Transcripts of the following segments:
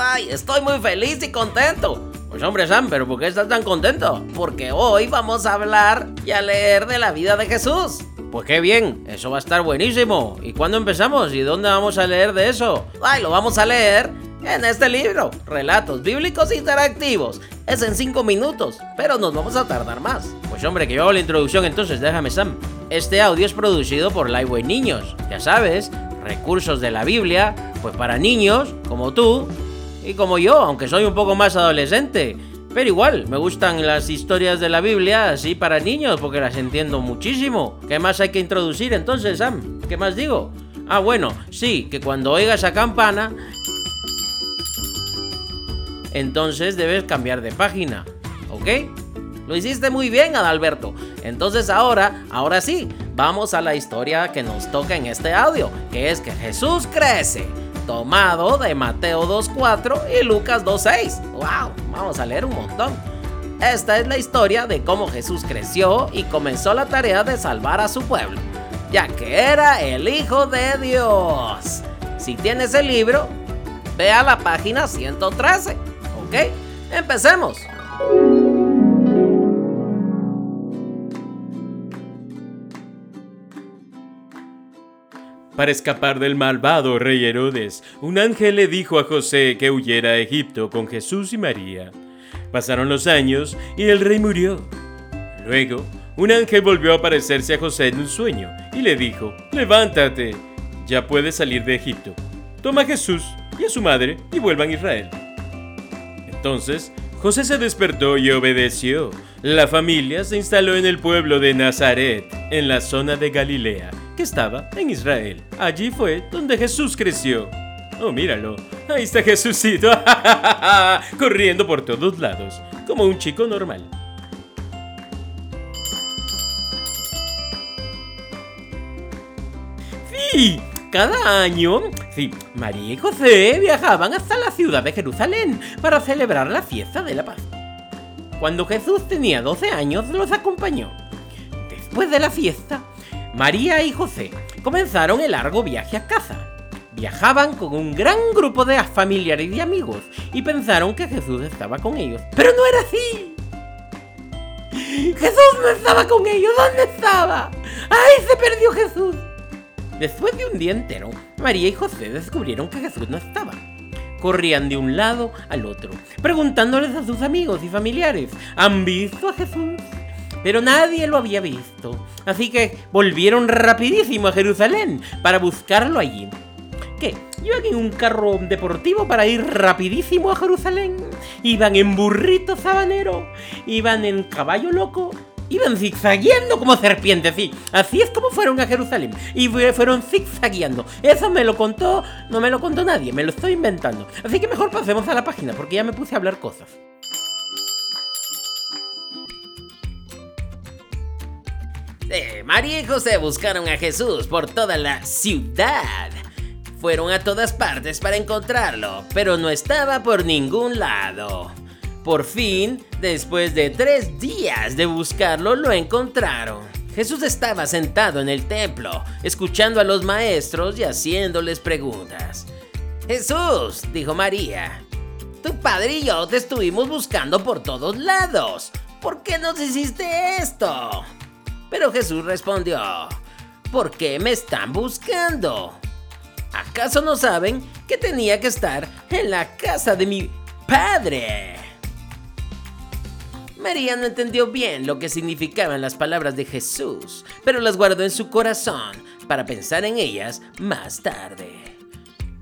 Ay, estoy muy feliz y contento. Pues hombre Sam, pero ¿por qué estás tan contento? Porque hoy vamos a hablar y a leer de la vida de Jesús. Pues qué bien, eso va a estar buenísimo. ¿Y cuándo empezamos? ¿Y dónde vamos a leer de eso? Ay, lo vamos a leer en este libro, Relatos Bíblicos Interactivos. Es en 5 minutos, pero nos vamos a tardar más. Pues hombre, que yo hago la introducción entonces, déjame Sam. Este audio es producido por Liveway Niños, ya sabes, recursos de la Biblia, pues para niños como tú y como yo, aunque soy un poco más adolescente. Pero igual, me gustan las historias de la Biblia así para niños porque las entiendo muchísimo. ¿Qué más hay que introducir entonces, Sam? ¿Qué más digo? Ah, bueno, sí, que cuando oigas esa campana, entonces debes cambiar de página, ¿ok? Lo hiciste muy bien, Adalberto. Entonces ahora, ahora sí, vamos a la historia que nos toca en este audio, que es que Jesús crece tomado de Mateo 2.4 y Lucas 2.6. ¡Wow! Vamos a leer un montón. Esta es la historia de cómo Jesús creció y comenzó la tarea de salvar a su pueblo, ya que era el Hijo de Dios. Si tienes el libro, ve a la página 113. ¿Ok? Empecemos. Para escapar del malvado rey Herodes, un ángel le dijo a José que huyera a Egipto con Jesús y María. Pasaron los años y el rey murió. Luego, un ángel volvió a aparecerse a José en un sueño y le dijo, levántate, ya puedes salir de Egipto. Toma a Jesús y a su madre y vuelvan a Israel. Entonces, José se despertó y obedeció. La familia se instaló en el pueblo de Nazaret, en la zona de Galilea que estaba en Israel. Allí fue donde Jesús creció. Oh, míralo. Ahí está Jesucito. Corriendo por todos lados, como un chico normal. Sí, cada año, sí, María y José viajaban hasta la ciudad de Jerusalén para celebrar la fiesta de la paz. Cuando Jesús tenía 12 años, los acompañó. Después de la fiesta, María y José comenzaron el largo viaje a casa. Viajaban con un gran grupo de familiares y amigos y pensaron que Jesús estaba con ellos. Pero no era así. Jesús no estaba con ellos. ¿Dónde estaba? ¡Ay, se perdió Jesús! Después de un día entero, María y José descubrieron que Jesús no estaba. Corrían de un lado al otro, preguntándoles a sus amigos y familiares, ¿han visto a Jesús? Pero nadie lo había visto. Así que volvieron rapidísimo a Jerusalén para buscarlo allí. ¿Qué? ¿Iban en un carro deportivo para ir rapidísimo a Jerusalén? ¿Iban en burrito sabanero? ¿Iban en caballo loco? Iban zigzagueando como serpientes, sí. Así es como fueron a Jerusalén. Y fueron zigzagueando. Eso me lo contó, no me lo contó nadie, me lo estoy inventando. Así que mejor pasemos a la página, porque ya me puse a hablar cosas. María y José buscaron a Jesús por toda la ciudad. Fueron a todas partes para encontrarlo, pero no estaba por ningún lado. Por fin, después de tres días de buscarlo, lo encontraron. Jesús estaba sentado en el templo, escuchando a los maestros y haciéndoles preguntas. Jesús, dijo María, tu padre y yo te estuvimos buscando por todos lados. ¿Por qué nos hiciste esto? Pero Jesús respondió, ¿por qué me están buscando? ¿Acaso no saben que tenía que estar en la casa de mi padre? María no entendió bien lo que significaban las palabras de Jesús, pero las guardó en su corazón para pensar en ellas más tarde.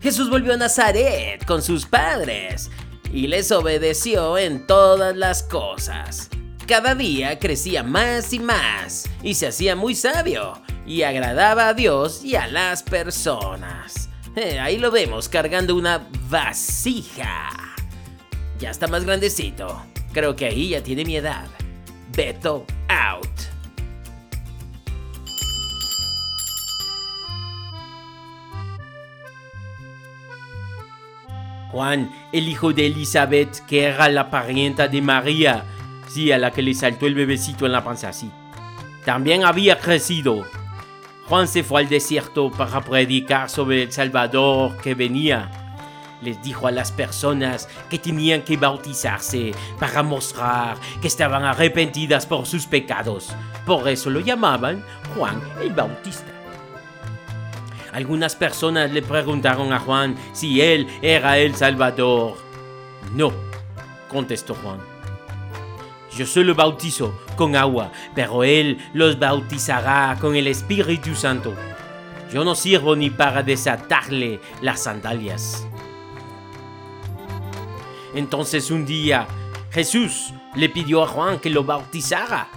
Jesús volvió a Nazaret con sus padres y les obedeció en todas las cosas. Cada día crecía más y más y se hacía muy sabio y agradaba a Dios y a las personas. Eh, ahí lo vemos cargando una vasija. Ya está más grandecito. Creo que ahí ya tiene mi edad. Beto out. Juan, el hijo de Elizabeth, que era la parienta de María, la que le saltó el bebecito en la panza así. También había crecido. Juan se fue al desierto para predicar sobre el Salvador que venía. les dijo a las personas que tenían que bautizarse para mostrar que estaban arrepentidas por sus pecados. Por eso lo llamaban Juan el Bautista. Algunas personas le preguntaron a Juan si él era el Salvador. No, contestó Juan. Yo solo bautizo con agua, pero él los bautizará con el Espíritu Santo. Yo no sirvo ni para desatarle las sandalias. Entonces un día Jesús le pidió a Juan que lo bautizara.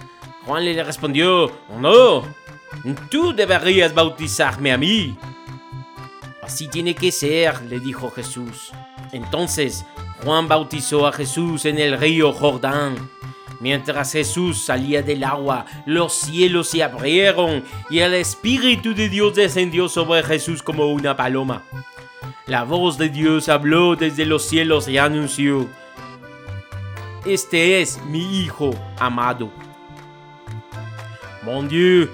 Juan le respondió, no, tú deberías bautizarme a mí. Así tiene que ser, le dijo Jesús. Entonces Juan bautizó a Jesús en el río Jordán. Mientras Jesús salía del agua, los cielos se abrieron y el Espíritu de Dios descendió sobre Jesús como una paloma. La voz de Dios habló desde los cielos y anunció, Este es mi Hijo amado. Mon Dieu,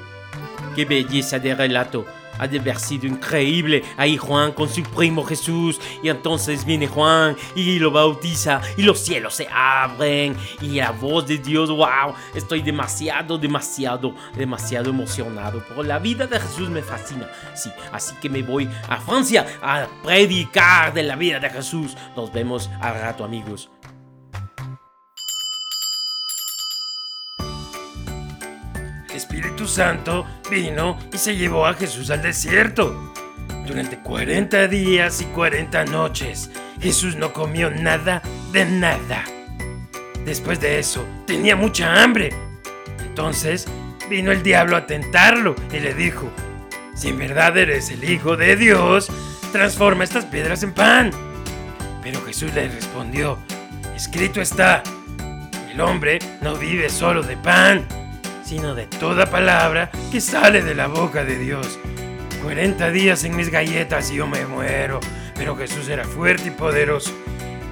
qué belleza de relato. Ha de haber sido increíble. Ahí Juan con su primo Jesús. Y entonces viene Juan y lo bautiza. Y los cielos se abren. Y la voz de Dios, wow. Estoy demasiado, demasiado, demasiado emocionado. Por la vida de Jesús me fascina. Sí, así que me voy a Francia a predicar de la vida de Jesús. Nos vemos al rato, amigos. Espíritu Santo vino y se llevó a Jesús al desierto. Durante 40 días y 40 noches, Jesús no comió nada de nada. Después de eso, tenía mucha hambre. Entonces, vino el diablo a tentarlo y le dijo, si en verdad eres el Hijo de Dios, transforma estas piedras en pan. Pero Jesús le respondió, escrito está, el hombre no vive solo de pan, sino de toda palabra que sale de la boca de Dios. 40 días en mis galletas y yo me muero, pero Jesús era fuerte y poderoso.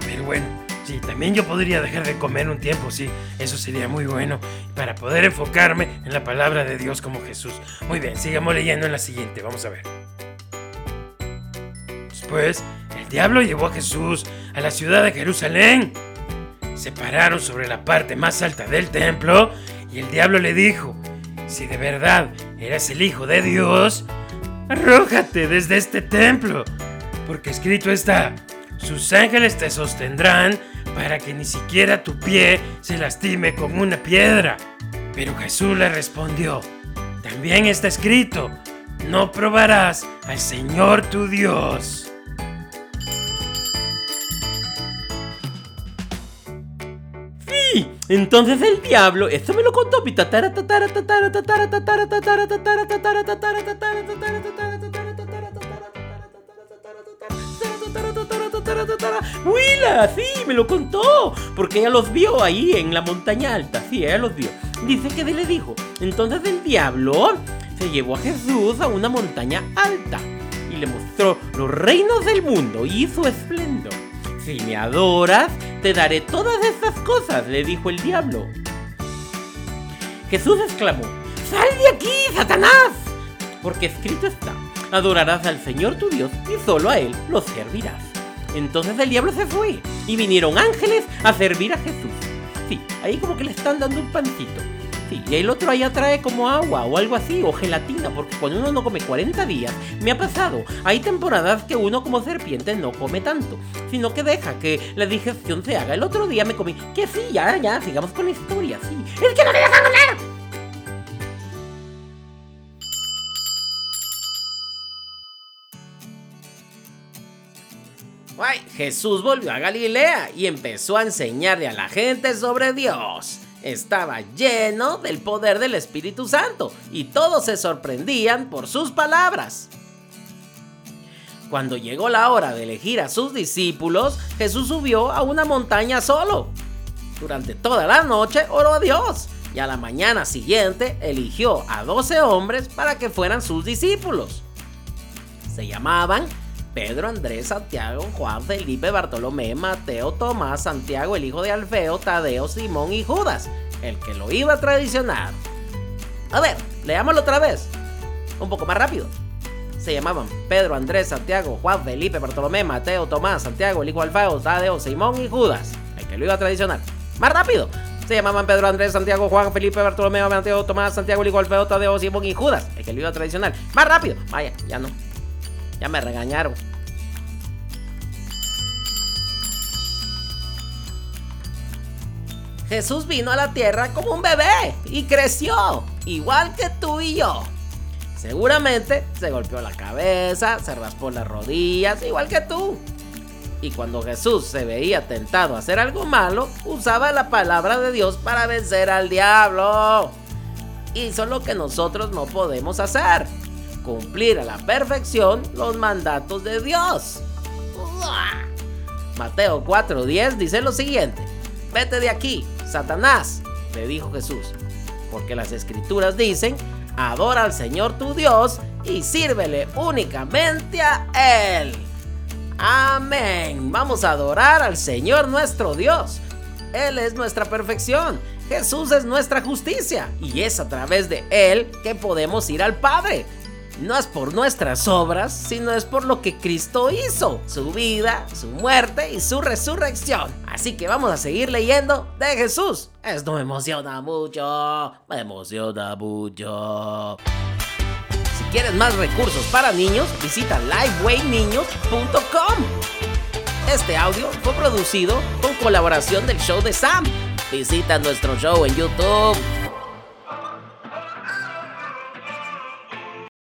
Pero bueno, sí, también yo podría dejar de comer un tiempo, sí, eso sería muy bueno, para poder enfocarme en la palabra de Dios como Jesús. Muy bien, sigamos leyendo en la siguiente, vamos a ver. Después, el diablo llevó a Jesús a la ciudad de Jerusalén. Se pararon sobre la parte más alta del templo y el diablo le dijo, si de verdad eres el Hijo de Dios, arrójate desde este templo, porque escrito está, sus ángeles te sostendrán para que ni siquiera tu pie se lastime con una piedra. Pero Jesús le respondió, también está escrito, no probarás al Señor tu Dios. Entonces el diablo, esto me lo contó mi Willa, sí, me lo contó, porque ella los vio ahí en la montaña alta, sí, ella los vio. Dice que le dijo, entonces el diablo se llevó a Jesús a una montaña alta y le mostró los reinos del mundo y su esplendor. Si me adoras, te daré todas estas cosas, le dijo el diablo. Jesús exclamó, ¡Sal de aquí, Satanás! Porque escrito está, adorarás al Señor tu Dios y solo a Él lo servirás. Entonces el diablo se fue y vinieron ángeles a servir a Jesús. Sí, ahí como que le están dando un pancito. Y el otro allá trae como agua o algo así, o gelatina, porque cuando uno no come 40 días, me ha pasado. Hay temporadas que uno como serpiente no come tanto, sino que deja que la digestión se haga. El otro día me comí, que sí, ya, ya, sigamos con la historia, sí. ¡Es que no me dejan hablar! Ay, Jesús volvió a Galilea y empezó a enseñarle a la gente sobre Dios. Estaba lleno del poder del Espíritu Santo y todos se sorprendían por sus palabras. Cuando llegó la hora de elegir a sus discípulos, Jesús subió a una montaña solo. Durante toda la noche oró a Dios y a la mañana siguiente eligió a 12 hombres para que fueran sus discípulos. Se llamaban Pedro, Andrés, Santiago, Juan, Felipe, Bartolomé, Mateo, Tomás, Santiago, el hijo de Alfeo, Tadeo, Simón y Judas, el que lo iba a traicionar. A ver, leámoslo otra vez. Un poco más rápido. se llamaban Pedro, Andrés, Santiago, Juan, Felipe, Bartolomé, Mateo, Tomás, Santiago, el hijo Alfeo, Tadeo, Simón y Judas, el que lo iba a traicionar. Más rápido, se llamaban Pedro, Andrés, Santiago, Juan, Felipe, Bartolomé, Mateo, Tomás, Santiago, el hijo Alfeo, Tadeo, Simón y Judas, el que lo iba a traicionar. Más rápido, vaya, ya no. Ya me regañaron. Jesús vino a la tierra como un bebé y creció, igual que tú y yo. Seguramente se golpeó la cabeza, se raspó las rodillas, igual que tú. Y cuando Jesús se veía tentado a hacer algo malo, usaba la palabra de Dios para vencer al diablo. Hizo lo que nosotros no podemos hacer. Cumplir a la perfección los mandatos de Dios. Mateo 4:10 dice lo siguiente. Vete de aquí, Satanás, le dijo Jesús. Porque las escrituras dicen, adora al Señor tu Dios y sírvele únicamente a Él. Amén. Vamos a adorar al Señor nuestro Dios. Él es nuestra perfección. Jesús es nuestra justicia. Y es a través de Él que podemos ir al Padre. No es por nuestras obras, sino es por lo que Cristo hizo, su vida, su muerte y su resurrección. Así que vamos a seguir leyendo de Jesús. Esto me emociona mucho, me emociona mucho. Si quieres más recursos para niños, visita livewayniños.com. Este audio fue producido con colaboración del show de Sam. Visita nuestro show en YouTube